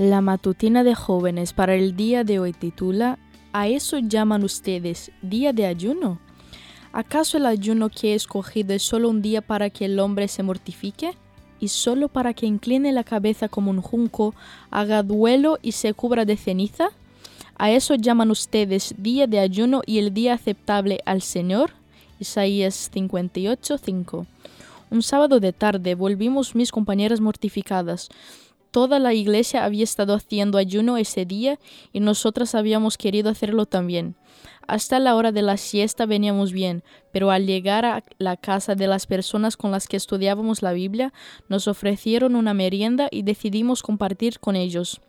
La matutina de jóvenes para el día de hoy titula ¿A eso llaman ustedes día de ayuno? ¿Acaso el ayuno que he escogido es solo un día para que el hombre se mortifique? ¿Y solo para que incline la cabeza como un junco, haga duelo y se cubra de ceniza? ¿A eso llaman ustedes día de ayuno y el día aceptable al Señor? Isaías 58:5 Un sábado de tarde volvimos mis compañeras mortificadas. Toda la iglesia había estado haciendo ayuno ese día y nosotras habíamos querido hacerlo también. Hasta la hora de la siesta veníamos bien, pero al llegar a la casa de las personas con las que estudiábamos la Biblia, nos ofrecieron una merienda y decidimos compartir con ellos.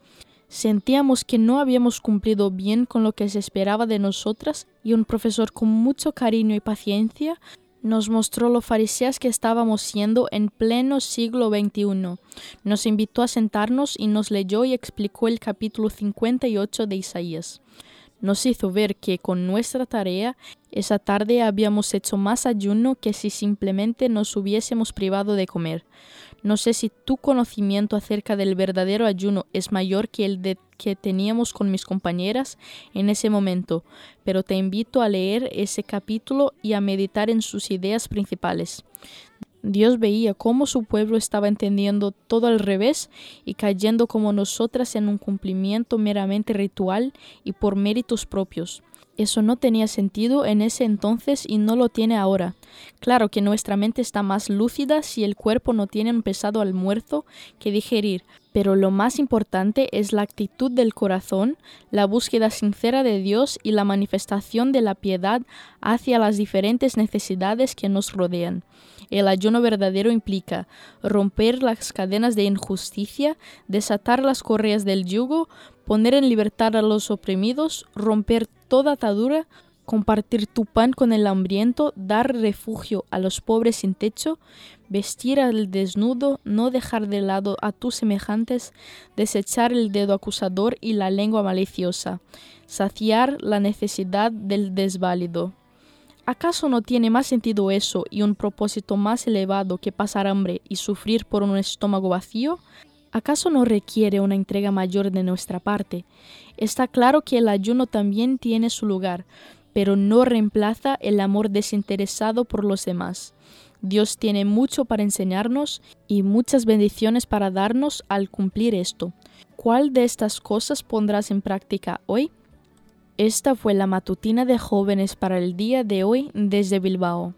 Sentíamos que no habíamos cumplido bien con lo que se esperaba de nosotras y un profesor con mucho cariño y paciencia nos mostró lo fariseas que estábamos siendo en pleno siglo XXI. Nos invitó a sentarnos y nos leyó y explicó el capítulo 58 de Isaías. Nos hizo ver que con nuestra tarea esa tarde habíamos hecho más ayuno que si simplemente nos hubiésemos privado de comer. No sé si tu conocimiento acerca del verdadero ayuno es mayor que el de que teníamos con mis compañeras en ese momento, pero te invito a leer ese capítulo y a meditar en sus ideas principales. Dios veía cómo su pueblo estaba entendiendo todo al revés y cayendo como nosotras en un cumplimiento meramente ritual y por méritos propios. Eso no tenía sentido en ese entonces y no lo tiene ahora. Claro que nuestra mente está más lúcida si el cuerpo no tiene un pesado almuerzo que digerir, pero lo más importante es la actitud del corazón, la búsqueda sincera de Dios y la manifestación de la piedad hacia las diferentes necesidades que nos rodean. El ayuno verdadero implica romper las cadenas de injusticia, desatar las correas del yugo, poner en libertad a los oprimidos, romper toda atadura, compartir tu pan con el hambriento, dar refugio a los pobres sin techo, vestir al desnudo, no dejar de lado a tus semejantes, desechar el dedo acusador y la lengua maliciosa, saciar la necesidad del desválido. ¿Acaso no tiene más sentido eso y un propósito más elevado que pasar hambre y sufrir por un estómago vacío? ¿Acaso no requiere una entrega mayor de nuestra parte? Está claro que el ayuno también tiene su lugar, pero no reemplaza el amor desinteresado por los demás. Dios tiene mucho para enseñarnos y muchas bendiciones para darnos al cumplir esto. ¿Cuál de estas cosas pondrás en práctica hoy? Esta fue la matutina de jóvenes para el día de hoy desde Bilbao.